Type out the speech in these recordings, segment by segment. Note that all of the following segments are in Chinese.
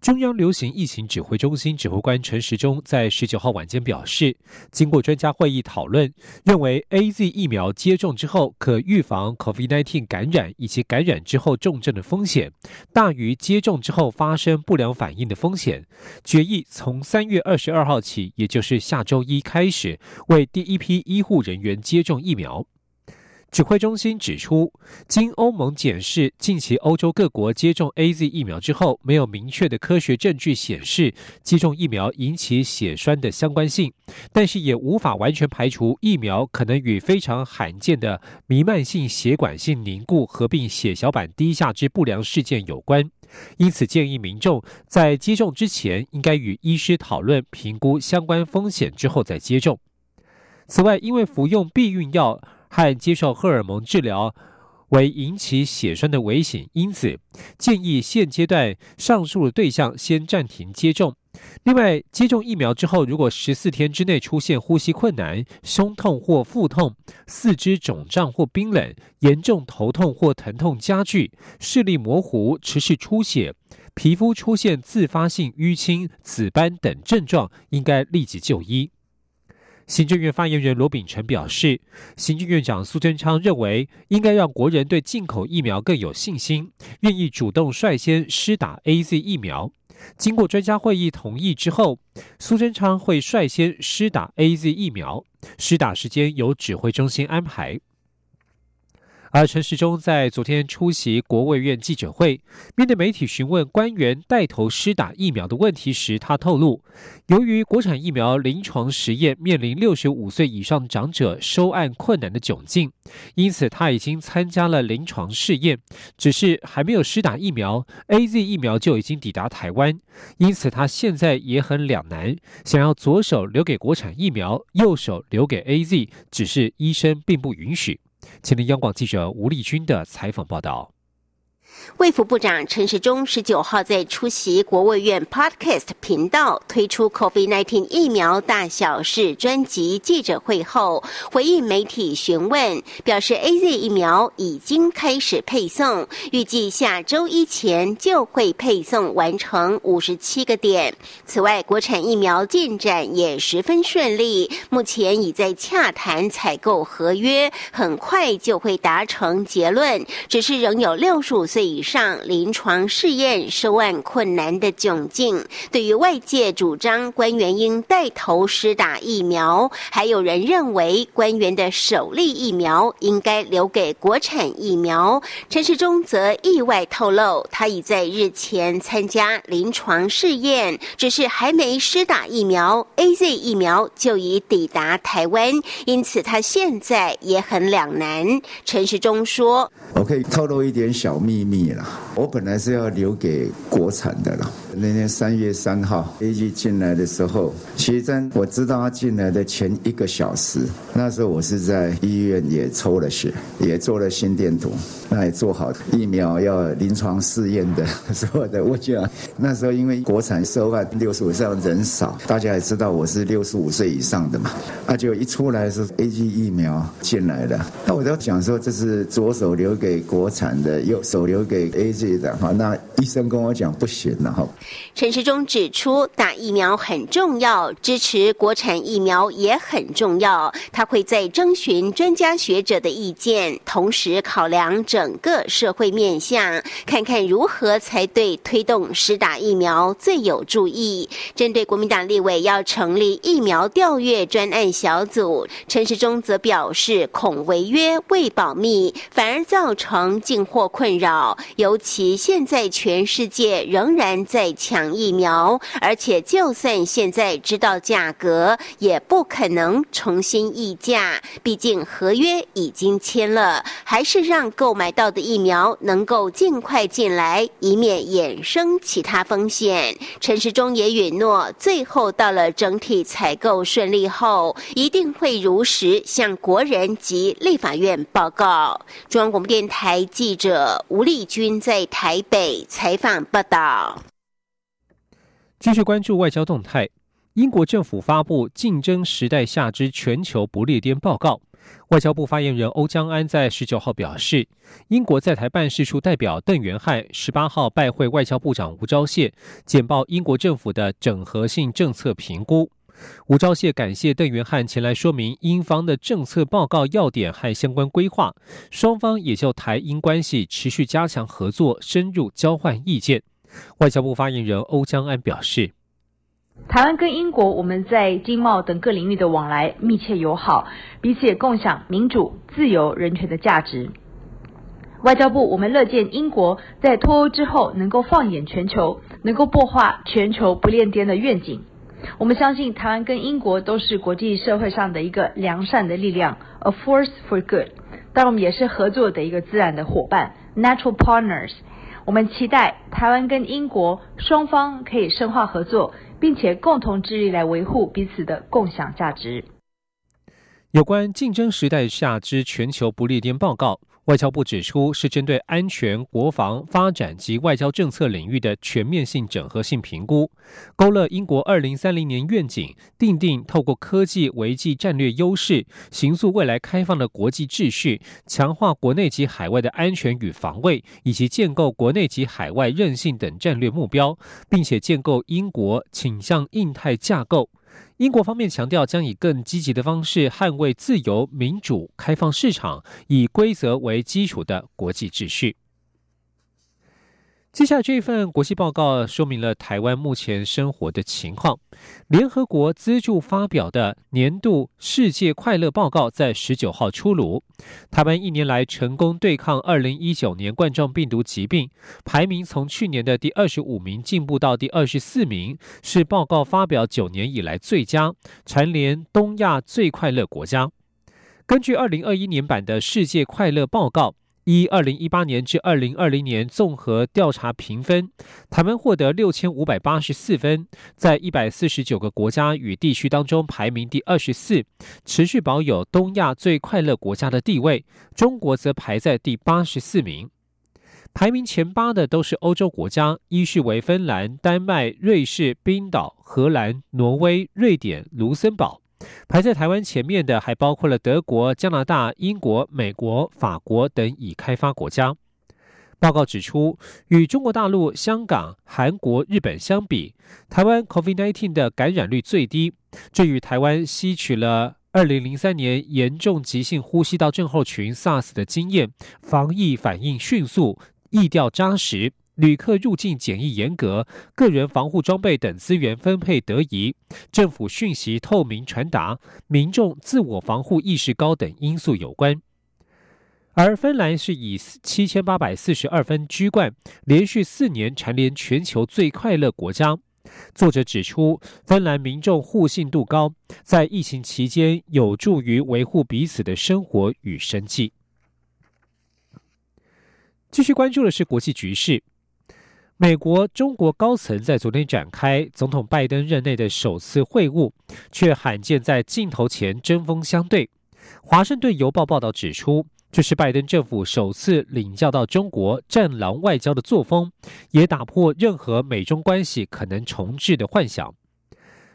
中央流行疫情指挥中心指挥官陈时中在十九号晚间表示，经过专家会议讨论，认为 A Z 疫苗接种之后可预防 COVID-19 感染以及感染之后重症的风险，大于接种之后发生不良反应的风险。决议从三月二十二号起，也就是下周一开始，为第一批医护人员接种疫苗。指挥中心指出，经欧盟检视，近期欧洲各国接种 A Z 疫苗之后，没有明确的科学证据显示接种疫苗引起血栓的相关性，但是也无法完全排除疫苗可能与非常罕见的弥漫性血管性凝固合并血小板低下之不良事件有关。因此，建议民众在接种之前，应该与医师讨论评估相关风险之后再接种。此外，因为服用避孕药。和接受荷尔蒙治疗为引起血栓的危险因子，建议现阶段上述的对象先暂停接种。另外，接种疫苗之后，如果十四天之内出现呼吸困难、胸痛或腹痛、四肢肿胀或冰冷、严重头痛或疼痛加剧、视力模糊、持续出血、皮肤出现自发性淤青、紫斑等症状，应该立即就医。行政院发言人罗秉成表示，行政院长苏贞昌认为，应该让国人对进口疫苗更有信心，愿意主动率先施打 A Z 疫苗。经过专家会议同意之后，苏贞昌会率先施打 A Z 疫苗，施打时间由指挥中心安排。而陈时中在昨天出席国卫院记者会，面对媒体询问官员带头施打疫苗的问题时，他透露，由于国产疫苗临床实验面临六十五岁以上长者收案困难的窘境，因此他已经参加了临床试验，只是还没有施打疫苗，A Z 疫苗就已经抵达台湾，因此他现在也很两难，想要左手留给国产疫苗，右手留给 A Z，只是医生并不允许。请听央广记者吴丽君的采访报道。卫福部长陈时中十九号在出席国卫院 Podcast 频道推出 COVID-19 疫苗大小事专辑记者会后，回应媒体询问，表示 A Z 疫苗已经开始配送，预计下周一前就会配送完成五十七个点。此外，国产疫苗进展也十分顺利，目前已在洽谈采购合约，很快就会达成结论，只是仍有六十五岁。以上临床试验收案困难的窘境，对于外界主张官员应带头施打疫苗，还有人认为官员的首例疫苗应该留给国产疫苗。陈世忠则意外透露，他已在日前参加临床试验，只是还没施打疫苗，A Z 疫苗就已抵达台湾，因此他现在也很两难。陈世忠说：“我可以透露一点小秘密。”我本来是要留给国产的了。那天三月三号 A G 进来的时候，其实在我知道他进来的前一个小时，那时候我是在医院也抽了血，也做了心电图，那也做好疫苗要临床试验的 所有的。我就那时候因为国产涉案六十五上人少，大家也知道我是六十五岁以上的嘛，那就一出来是 A G 疫苗进来的，那我就讲说这是左手留给国产的，右手留。给 A G 的哈，那医生跟我讲不行了哈。陈时中指出，打疫苗很重要，支持国产疫苗也很重要。他会在征询专家学者的意见，同时考量整个社会面向，看看如何才对推动施打疫苗最有助益。针对国民党立委要成立疫苗调阅专案小组，陈时中则表示，恐违约未保密，反而造成进货困扰。尤其现在全世界仍然在抢疫苗，而且就算现在知道价格，也不可能重新议价，毕竟合约已经签了。还是让购买到的疫苗能够尽快进来，以免衍生其他风险。陈时中也允诺，最后到了整体采购顺利后，一定会如实向国人及立法院报告。中央广播电台记者吴丽君在台北采访报道。继续关注外交动态，英国政府发布《竞争时代下之全球不列颠报告》。外交部发言人欧江安在十九号表示，英国在台办事处代表邓元汉十八号拜会外交部长吴钊燮，简报英国政府的整合性政策评估。吴钊燮感谢邓元汉前来说明英方的政策报告要点和相关规划，双方也就台英关系持续加强合作，深入交换意见。外交部发言人欧江安表示。台湾跟英国，我们在经贸等各领域的往来密切友好，彼此也共享民主、自由、人权的价值。外交部，我们乐见英国在脱欧之后能够放眼全球，能够擘画全球不列颠的愿景。我们相信台湾跟英国都是国际社会上的一个良善的力量，a force for good。但我们也是合作的一个自然的伙伴，natural partners。我们期待台湾跟英国双方可以深化合作。并且共同致力来维护彼此的共享价值。有关竞争时代下之全球不列颠报告。外交部指出，是针对安全、国防、发展及外交政策领域的全面性整合性评估，勾勒英国二零三零年愿景，定定透过科技维系战略优势，形塑未来开放的国际秩序，强化国内及海外的安全与防卫，以及建构国内及海外韧性等战略目标，并且建构英国倾向印太架构。英国方面强调，将以更积极的方式捍卫自由、民主、开放市场，以规则为基础的国际秩序。接下来这份国际报告说明了台湾目前生活的情况。联合国资助发表的年度世界快乐报告在十九号出炉。台湾一年来成功对抗二零一九年冠状病毒疾病，排名从去年的第二十五名进步到第二十四名，是报告发表九年以来最佳，蝉联东亚最快乐国家。根据二零二一年版的世界快乐报告。依二零一八年至二零二零年综合调查评分，台湾获得六千五百八十四分，在一百四十九个国家与地区当中排名第二十四，持续保有东亚最快乐国家的地位。中国则排在第八十四名，排名前八的都是欧洲国家，依序为芬兰、丹麦、瑞士、冰岛、荷兰、挪威、瑞典、卢森堡。排在台湾前面的还包括了德国、加拿大、英国、美国、法国等已开发国家。报告指出，与中国大陆、香港、韩国、日本相比，台湾 COVID-19 的感染率最低。这与台湾吸取了2003年严重急性呼吸道症候群 SARS 的经验，防疫反应迅速，疫调扎实。旅客入境检疫严格，个人防护装备等资源分配得宜，政府讯息透明传达，民众自我防护意识高等因素有关。而芬兰是以七千八百四十二分居冠，连续四年蝉联全球最快乐国家。作者指出，芬兰民众互信度高，在疫情期间有助于维护彼此的生活与生计。继续关注的是国际局势。美国、中国高层在昨天展开总统拜登任内的首次会晤，却罕见在镜头前针锋相对。华盛顿邮报报道指出，这是拜登政府首次领教到中国“战狼外交”的作风，也打破任何美中关系可能重置的幻想。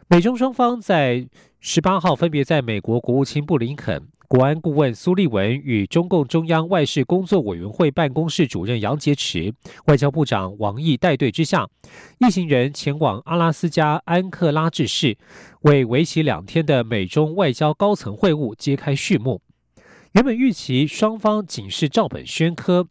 美中双方在十八号分别在美国国务卿布林肯。国安顾问苏立文与中共中央外事工作委员会办公室主任杨洁篪、外交部长王毅带队之下，一行人前往阿拉斯加安克拉治市，为为期两天的美中外交高层会晤揭开序幕。原本预期双方仅是照本宣科、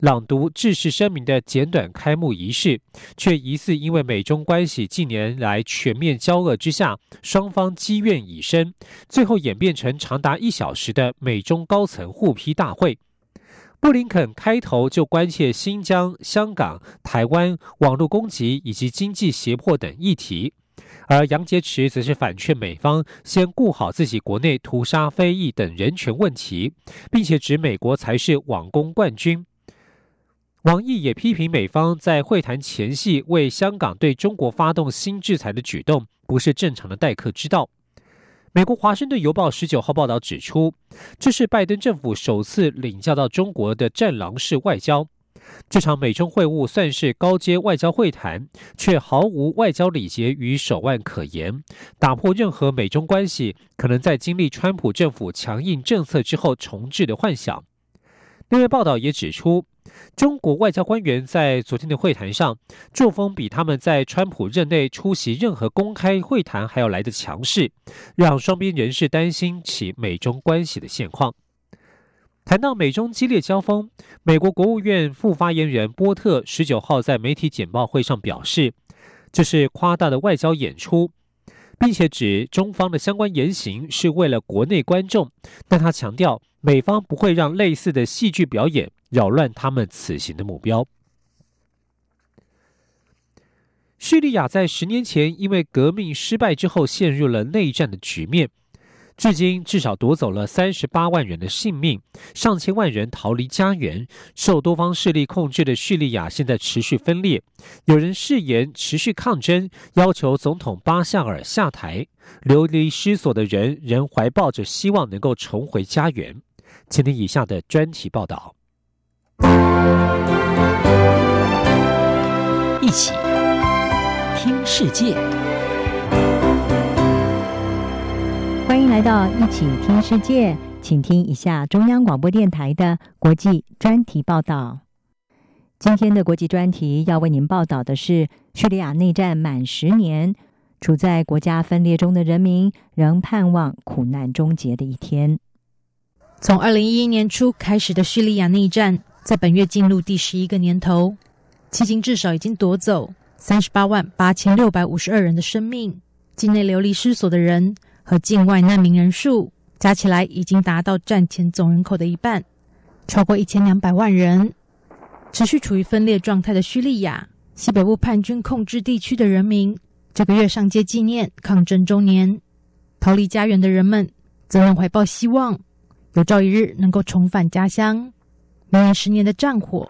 朗读致誓声明的简短开幕仪式，却疑似因为美中关系近年来全面交恶之下，双方积怨已深，最后演变成长达一小时的美中高层互批大会。布林肯开头就关切新疆、香港、台湾网络攻击以及经济胁迫等议题，而杨洁篪则是反劝美方先顾好自己国内屠杀非裔等人权问题，并且指美国才是网攻冠军。王毅也批评美方在会谈前夕为香港对中国发动新制裁的举动，不是正常的待客之道。美国《华盛顿邮报》十九号报道指出，这是拜登政府首次领教到中国的战狼式外交。这场美中会晤算是高阶外交会谈，却毫无外交礼节与手腕可言，打破任何美中关系可能在经历川普政府强硬政策之后重置的幻想。另外，报道也指出。中国外交官员在昨天的会谈上，作风比他们在川普任内出席任何公开会谈还要来得强势，让双边人士担心起美中关系的现况。谈到美中激烈交锋，美国国务院副发言人波特十九号在媒体简报会上表示，这是夸大的外交演出，并且指中方的相关言行是为了国内观众，但他强调美方不会让类似的戏剧表演。扰乱他们此行的目标。叙利亚在十年前因为革命失败之后陷入了内战的局面，至今至少夺走了三十八万人的性命，上千万人逃离家园。受多方势力控制的叙利亚现在持续分裂，有人誓言持续抗争，要求总统巴夏尔下台。流离失所的人仍怀抱着希望能够重回家园。请听以下的专题报道。一起听世界，来到一起听世界，请听一下中央广播电台的国际专题报道。今天的国际专题要为您报道的是：叙利亚内战满十年，处在国家分裂中的人民仍盼望苦难终结的一天。从二零一一年初开始的叙利亚内战。在本月进入第十一个年头，迄今至少已经夺走三十八万八千六百五十二人的生命，境内流离失所的人和境外难民人数加起来已经达到战前总人口的一半，超过一千两百万人。持续处于分裂状态的叙利亚西北部叛军控制地区的人民，这个月上街纪念抗争周年，逃离家园的人们则能怀抱希望，有朝一日能够重返家乡。绵延十年的战火，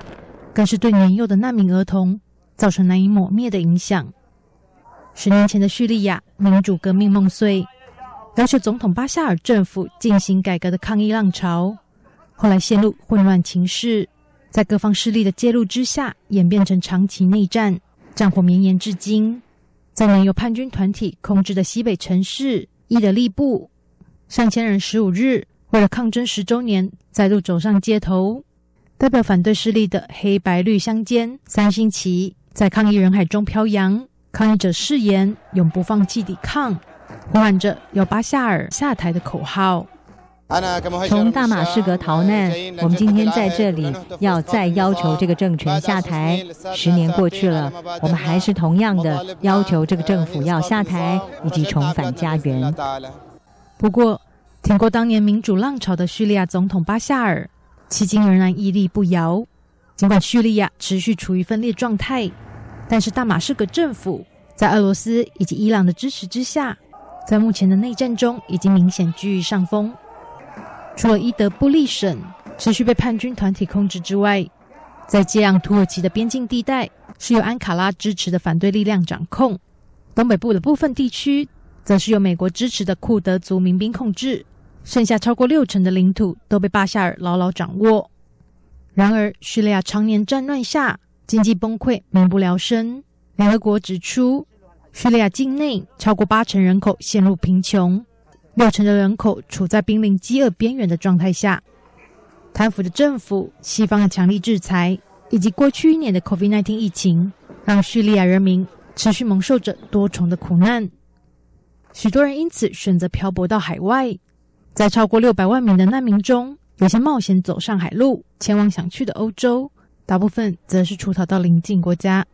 更是对年幼的难民儿童造成难以抹灭的影响。十年前的叙利亚民主革命梦碎，要求总统巴夏尔政府进行改革的抗议浪潮，后来陷入混乱情势，在各方势力的介入之下，演变成长期内战，战火绵延至今。在年由叛军团体控制的西北城市伊德利布，上千人十五日为了抗争十周年，再度走上街头。代表反对势力的黑白绿相间三星旗在抗议人海中飘扬，抗议者誓言永不放弃抵抗，呼喊着要巴夏尔下台的口号。从大马士革逃难，我们今天在这里要再要求这个政权下台。十年过去了，我们还是同样的要求这个政府要下台以及重返家园。不过，挺过当年民主浪潮的叙利亚总统巴夏尔。迄今仍然屹立不摇。尽管叙利亚持续处于分裂状态，但是大马士革政府在俄罗斯以及伊朗的支持之下，在目前的内战中已经明显居于上风。除了伊德布利省持续被叛军团体控制之外，在接壤土耳其的边境地带是由安卡拉支持的反对力量掌控，东北部的部分地区则是由美国支持的库德族民兵控制。剩下超过六成的领土都被巴夏尔牢牢掌握。然而，叙利亚常年战乱下，经济崩溃，民不聊生。联合国指出，叙利亚境内超过八成人口陷入贫穷，六成的人口处在濒临饥饿边缘的状态下。贪腐的政府、西方的强力制裁，以及过去一年的 COVID-19 疫情，让叙利亚人民持续蒙受着多重的苦难。许多人因此选择漂泊到海外。在超过六百万名的难民中，有些冒险走上海路，前往想去的欧洲；大部分则是出逃到邻近国家。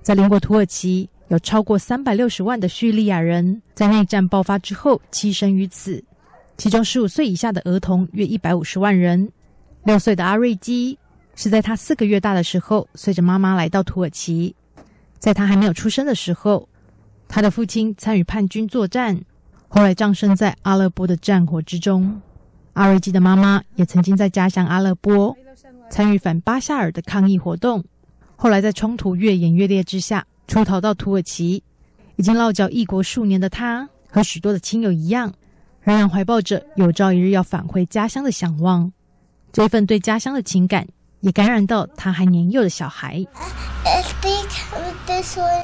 在邻国土耳其，有超过三百六十万的叙利亚人在内战爆发之后栖身于此，其中十五岁以下的儿童约一百五十万人。六岁的阿瑞基是在他四个月大的时候，随着妈妈来到土耳其。在他还没有出生的时候，他的父亲参与叛军作战，后来葬身在阿勒波的战火之中。阿瑞基的妈妈也曾经在家乡阿勒波参与反巴夏尔的抗议活动，后来在冲突越演越烈之下，出逃到土耳其。已经落脚异国数年的他，和许多的亲友一样，仍然怀抱着有朝一日要返回家乡的向往。这份对家乡的情感，也感染到他还年幼的小孩。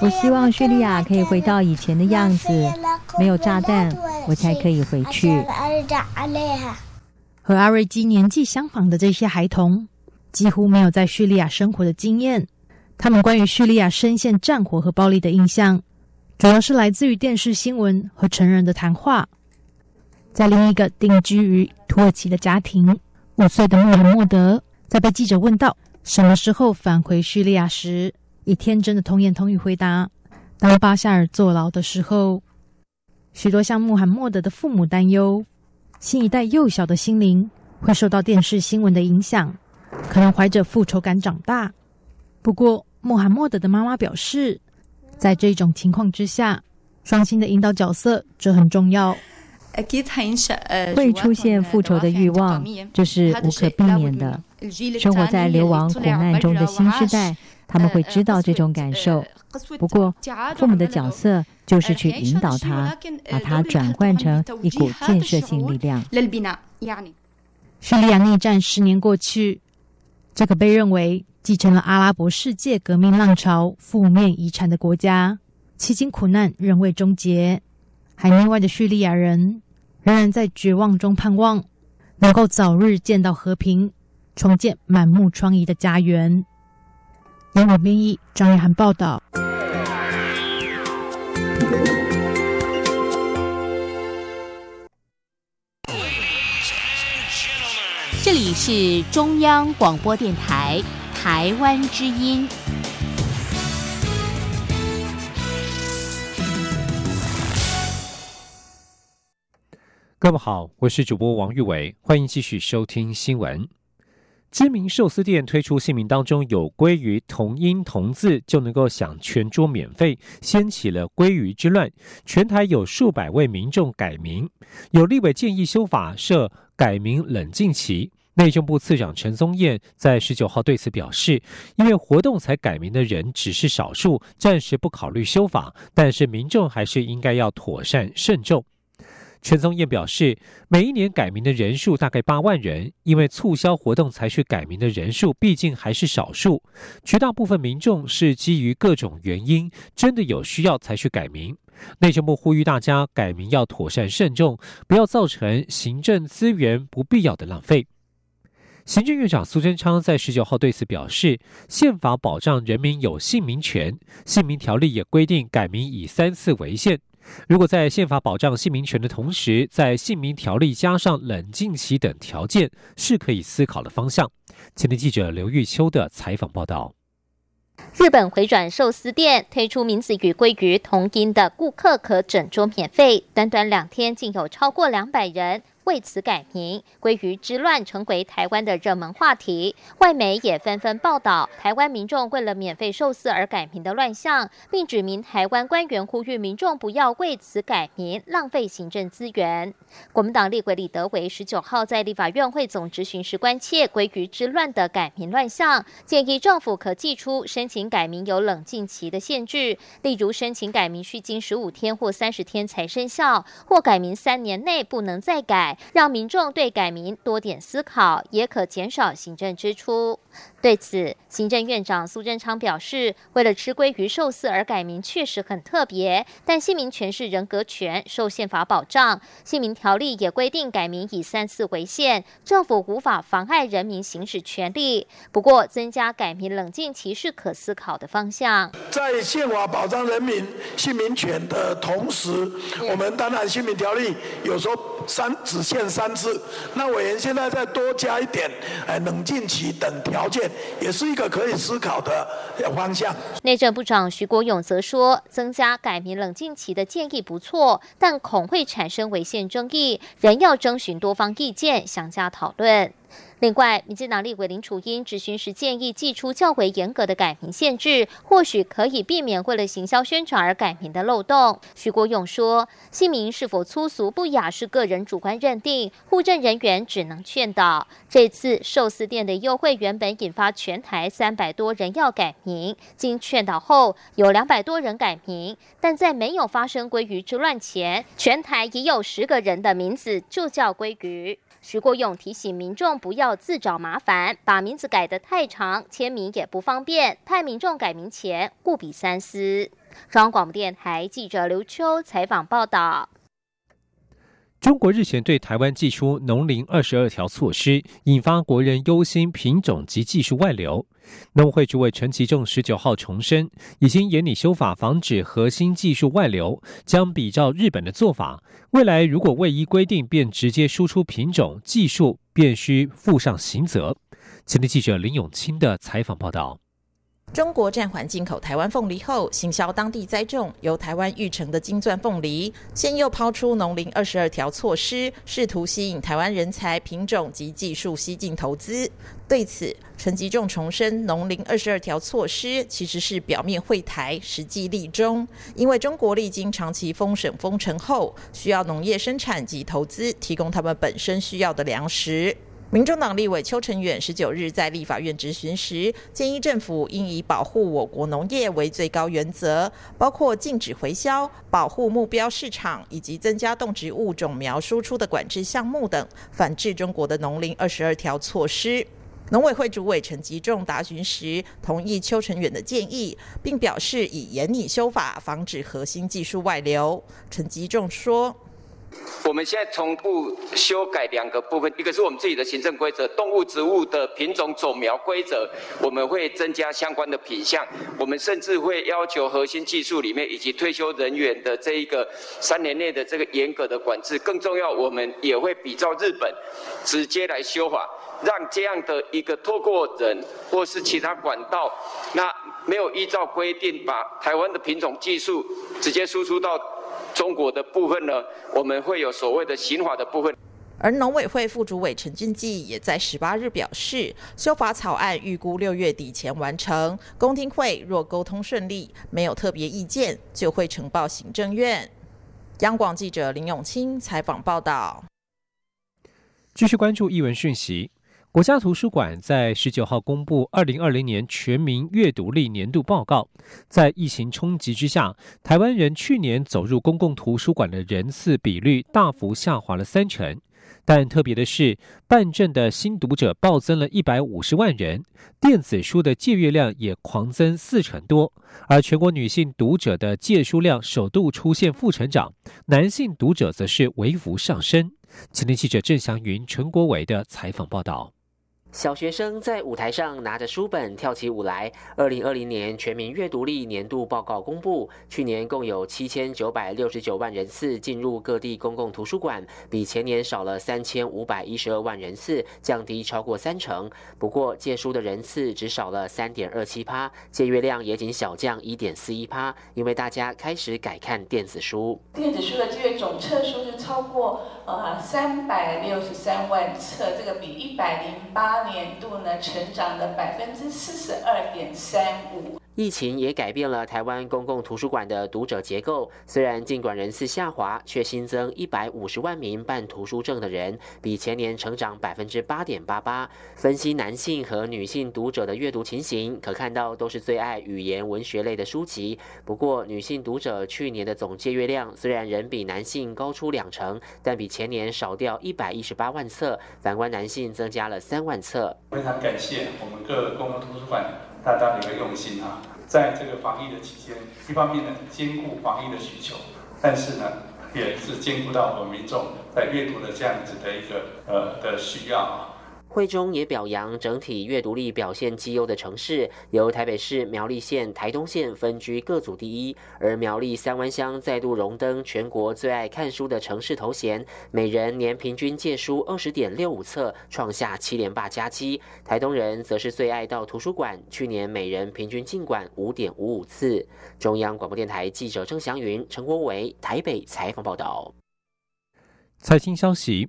我希望叙利亚可以回到以前的样子，没有炸弹，我才可以回去。和阿瑞基年纪相仿的这些孩童，几乎没有在叙利亚生活的经验。他们关于叙利亚深陷战火和暴力的印象。主要是来自于电视新闻和成人的谈话。在另一个定居于土耳其的家庭，五岁的穆罕默德在被记者问到什么时候返回叙利亚时，以天真的童言童语回答：“当巴夏尔坐牢的时候。”许多像穆罕默德的父母担忧，新一代幼小的心灵会受到电视新闻的影响，可能怀着复仇感长大。不过，穆罕默德的妈妈表示。在这种情况之下，双亲的引导角色这很重要。会出现复仇的欲望，这是无可避免的。生活在流亡苦难中的新时代，他们会知道这种感受。不过，父母的角色就是去引导他，把他转换成一股建设性力量。叙利亚内战十年过去，这个被认为。继承了阿拉伯世界革命浪潮负面遗产的国家，迄今苦难仍未终结。海内外的叙利亚人仍然在绝望中盼望，能够早日见到和平，重建满目疮痍的家园。英文编译张玉涵报道。这里是中央广播电台。台湾之音，各位好，我是主播王玉伟，欢迎继续收听新闻。知名寿司店推出姓名当中有鲑鱼同音同字就能够享全桌免费，掀起了鲑鱼之乱。全台有数百位民众改名，有立委建议修法设改名冷静期。内政部次长陈宗彦在十九号对此表示，因为活动才改名的人只是少数，暂时不考虑修法，但是民众还是应该要妥善慎重。陈宗彦表示，每一年改名的人数大概八万人，因为促销活动才去改名的人数毕竟还是少数，绝大部分民众是基于各种原因，真的有需要才去改名。内政部呼吁大家改名要妥善慎重，不要造成行政资源不必要的浪费。行政院长苏贞昌在十九号对此表示，宪法保障人民有姓名权，姓名条例也规定改名以三次为限。如果在宪法保障姓名权的同时，在姓名条例加上冷静期等条件，是可以思考的方向。前天记者刘玉秋的采访报道：日本回转寿司店推出名字与鲑鱼同音的顾客可整桌免费，短短两天竟有超过两百人。为此改名，鲑鱼之乱成为台湾的热门话题。外媒也纷纷报道台湾民众为了免费寿司而改名的乱象，并指明台湾官员呼吁民众不要为此改名，浪费行政资源。国民党立委李德维十九号在立法院会总执行时关切鲑鱼之乱的改名乱象，建议政府可寄出申请改名有冷静期的限制，例如申请改名需经十五天或三十天才生效，或改名三年内不能再改。让民众对改名多点思考，也可减少行政支出。对此，行政院长苏贞昌表示，为了吃鲑鱼寿司而改名确实很特别，但姓名权是人格权，受宪法保障。姓名条例也规定改名以三次为限，政府无法妨碍人民行使权利。不过，增加改名冷静期是可思考的方向。在宪法保障人民姓名权的同时，我们当然姓名条例有时候三只限三次，那委员现在再多加一点，哎，冷静期等条。件也是一个可以思考的方向。内政部长徐国勇则说，增加改名冷静期的建议不错，但恐会产生违宪争议，仍要征询多方意见，详加讨论。另外，民进党立委林楚英质询时建议寄出较为严格的改名限制，或许可以避免为了行销宣传而改名的漏洞。徐国勇说，姓名是否粗俗不雅是个人主观认定，护证人员只能劝导。这次寿司店的优惠原本引发全台三百多人要改名，经劝导后，有两百多人改名，但在没有发生鲑鱼之乱前，全台已有十个人的名字就叫鲑鱼。徐国勇提醒民众不要自找麻烦，把名字改得太长，签名也不方便。派民众改名前务必三思。中央广播电台记者刘秋采访报道。中国日前对台湾寄出农林二十二条措施，引发国人忧心品种及技术外流。农会主委陈其仲十九号重申，已经严拟修法，防止核心技术外流，将比照日本的做法。未来如果未依规定便直接输出品种技术，便需负上刑责。前天记者林永清的采访报道。中国暂缓进口台湾凤梨后，行销当地栽种由台湾育成的金钻凤梨，现又抛出农林二十二条措施，试图吸引台湾人才、品种及技术吸进投资。对此，陈吉仲重申，农林二十二条措施其实是表面会台，实际立中。因为中国历经长期封省封城后，需要农业生产及投资提供他们本身需要的粮食。民众党立委邱成远十九日在立法院质询时，建议政府应以保护我国农业为最高原则，包括禁止回销、保护目标市场以及增加动植物种苗输出的管制项目等，反制中国的农林二十二条措施。农委会主委陈吉仲答询时，同意邱成远的建议，并表示以严拟修法，防止核心技术外流。陈吉仲说。我们现在同步修改两个部分，一个是我们自己的行政规则，动物、植物的品种种苗规则，我们会增加相关的品项。我们甚至会要求核心技术里面以及退休人员的这一个三年内的这个严格的管制。更重要，我们也会比照日本，直接来修法，让这样的一个透过人或是其他管道，那没有依照规定把台湾的品种技术直接输出到。中国的部分呢，我们会有所谓的刑法的部分。而农委会副主委陈俊记也在十八日表示，修法草案预估六月底前完成。公听会若沟通顺利，没有特别意见，就会呈报行政院。央广记者林永清采访报道。继续关注译文讯息。国家图书馆在十九号公布二零二零年全民阅读力年度报告。在疫情冲击之下，台湾人去年走入公共图书馆的人次比率大幅下滑了三成。但特别的是，办证的新读者暴增了一百五十万人，电子书的借阅量也狂增四成多。而全国女性读者的借书量首度出现负成长，男性读者则是微幅上升。今天记者郑祥云、陈国伟的采访报道。小学生在舞台上拿着书本跳起舞来。二零二零年全民阅读力年度报告公布，去年共有七千九百六十九万人次进入各地公共图书馆，比前年少了三千五百一十二万人次，降低超过三成。不过借书的人次只少了三点二七趴，借阅量也仅小降一点四一趴，因为大家开始改看电子书。电子书的借阅总册数是超过呃三百六十三万册，这个比一百零八。年度呢，成长了百分之四十二点三五。疫情也改变了台湾公共图书馆的读者结构。虽然尽管人次下滑，却新增一百五十万名办图书证的人，比前年成长百分之八点八八。分析男性和女性读者的阅读情形，可看到都是最爱语言文学类的书籍。不过，女性读者去年的总借阅量虽然仍比男性高出两成，但比前年少掉一百一十八万册。反观男性增加了三万册。非常感谢我们各公共图书馆。大家的一个用心啊，在这个防疫的期间，一方面呢兼顾防疫的需求，但是呢也是兼顾到我们民众在阅读的这样子的一个呃的需要啊。会中也表扬整体阅读力表现绩优的城市，由台北市、苗栗县、台东县分居各组第一，而苗栗三湾乡再度荣登全国最爱看书的城市头衔，每人年平均借书二十点六五册，创下七连霸佳绩。台东人则是最爱到图书馆，去年每人平均进馆五点五五次。中央广播电台记者郑祥云、陈国伟台北采访报道。财经消息。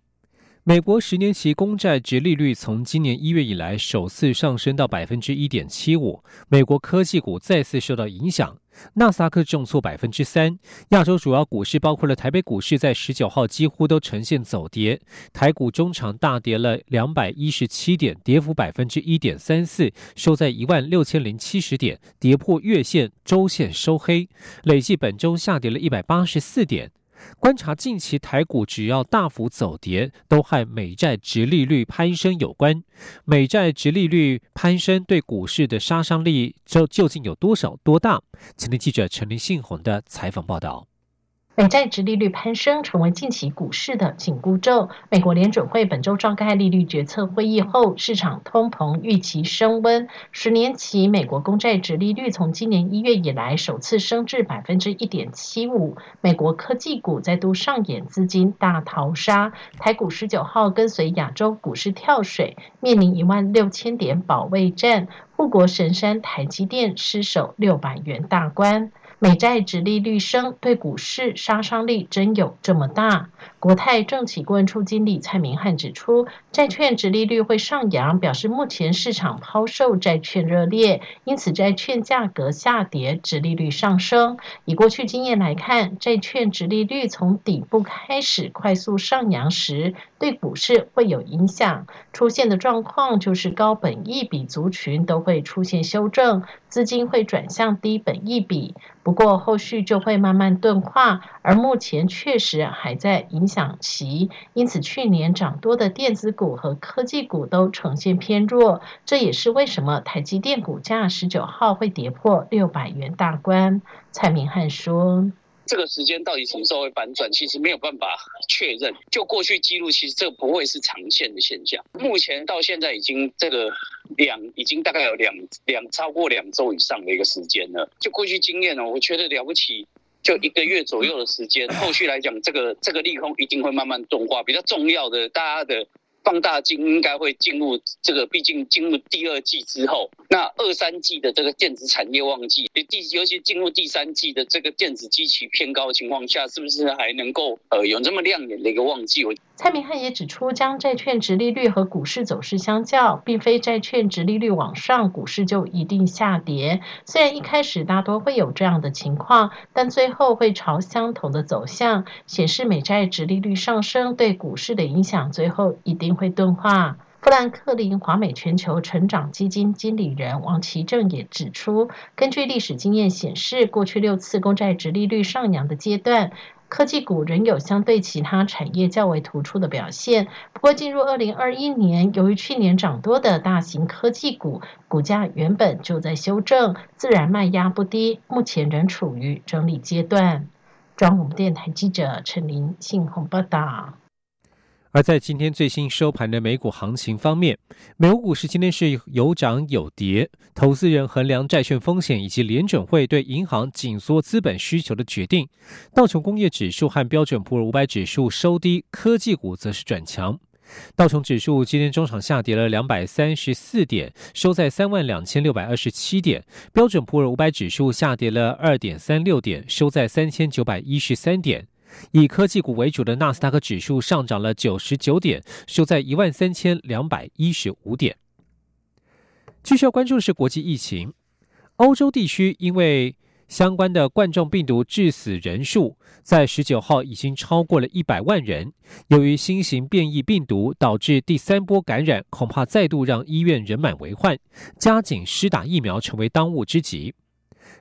美国十年期公债直利率从今年一月以来首次上升到百分之一点七五，美国科技股再次受到影响，纳斯达克重挫百分之三。亚洲主要股市包括了台北股市，在十九号几乎都呈现走跌，台股中场大跌了两百一十七点，跌幅百分之一点三四，收在一万六千零七十点，跌破月线、周线收黑，累计本周下跌了一百八十四点。观察近期台股，只要大幅走跌，都和美债直利率攀升有关。美债直利率攀升对股市的杀伤力，究究竟有多少多大？请听记者陈林信宏的采访报道。美债殖利率攀升，成为近期股市的紧箍咒。美国联准会本周召开利率决策会议后，市场通膨预期升温。十年期美国公债殖利率从今年一月以来首次升至百分之一点七五。美国科技股再度上演资金大逃杀，台股十九号跟随亚洲股市跳水，面临一万六千点保卫战。护国神山台积电失守六百元大关。美债直利率升，对股市杀伤力真有这么大？国泰政企顾问处经理蔡明汉指出，债券直利率会上扬，表示目前市场抛售债券热烈，因此债券价格下跌，直利率上升。以过去经验来看，债券直利率从底部开始快速上扬时，对股市会有影响。出现的状况就是高本益比族群都会出现修正，资金会转向低本益比。不过后续就会慢慢钝化，而目前确实还在影响其，因此去年涨多的电子股和科技股都呈现偏弱，这也是为什么台积电股价十九号会跌破六百元大关。蔡明汉说。这个时间到底什么时候会反转？其实没有办法确认。就过去记录，其实这不会是常见的现象。目前到现在已经这个两，已经大概有两两超过两周以上的一个时间了。就过去经验呢，我觉得了不起，就一个月左右的时间。后续来讲，这个这个利空一定会慢慢钝化。比较重要的，大家的。放大镜应该会进入这个，毕竟进入第二季之后，那二三季的这个电子产业旺季，第尤其进入第三季的这个电子机器偏高的情况下，是不是还能够呃有这么亮眼的一个旺季？蔡明汉也指出，将债券值利率和股市走势相较，并非债券值利率往上，股市就一定下跌。虽然一开始大多会有这样的情况，但最后会朝相同的走向，显示美债值利率上升对股市的影响，最后一定会钝化。富兰克林华美全球成长基金经理人王其正也指出，根据历史经验显示，过去六次公债值利率上扬的阶段。科技股仍有相对其他产业较为突出的表现，不过进入二零二一年，由于去年涨多的大型科技股股价原本就在修正，自然卖压不低，目前仍处于整理阶段。中央电台记者陈琳信鸿报道。而在今天最新收盘的美股行情方面，美国股市今天是有涨有跌。投资人衡量债券风险以及联准会对银行紧缩资本需求的决定。道琼工业指数和标准普尔五百指数收低，科技股则是转强。道琼指数今天中场下跌了两百三十四点，收在三万两千六百二十七点。标准普尔五百指数下跌了二点三六点，收在三千九百一十三点。以科技股为主的纳斯达克指数上涨了九十九点，收在一万三千两百一十五点。继续要关注的是国际疫情，欧洲地区因为相关的冠状病毒致死人数在十九号已经超过了一百万人。由于新型变异病毒导致第三波感染，恐怕再度让医院人满为患，加紧施打疫苗成为当务之急。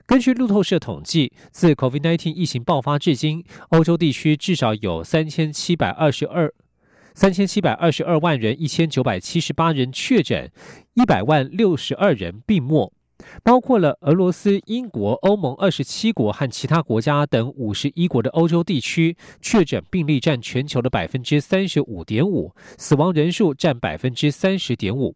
根据路透社统计，自 COVID-19 疫情爆发至今，欧洲地区至少有三千七百二十二三千七百二十二万人，一千九百七十八人确诊，一百万六十二人病没，包括了俄罗斯、英国、欧盟二十七国和其他国家等五十一国的欧洲地区，确诊病例占全球的百分之三十五点五，死亡人数占百分之三十点五。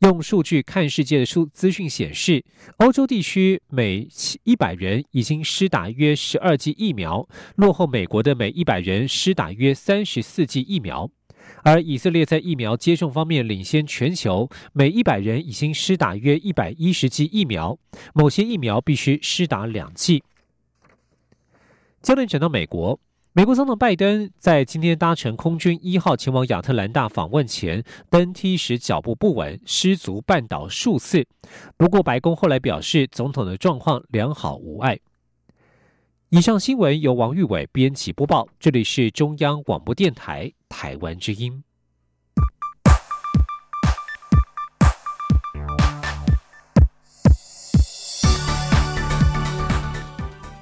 用数据看世界的数资讯显示，欧洲地区每一百人已经施打约十二剂疫苗，落后美国的每一百人施打约三十四剂疫苗。而以色列在疫苗接种方面领先全球，每一百人已经施打约一百一十剂疫苗，某些疫苗必须施打两剂。焦点转到美国。美国总统拜登在今天搭乘空军一号前往亚特兰大访问前，登梯时脚步不稳，失足绊倒数次。不过，白宫后来表示，总统的状况良好无碍。以上新闻由王玉伟编辑播报，这里是中央广播电台台湾之音。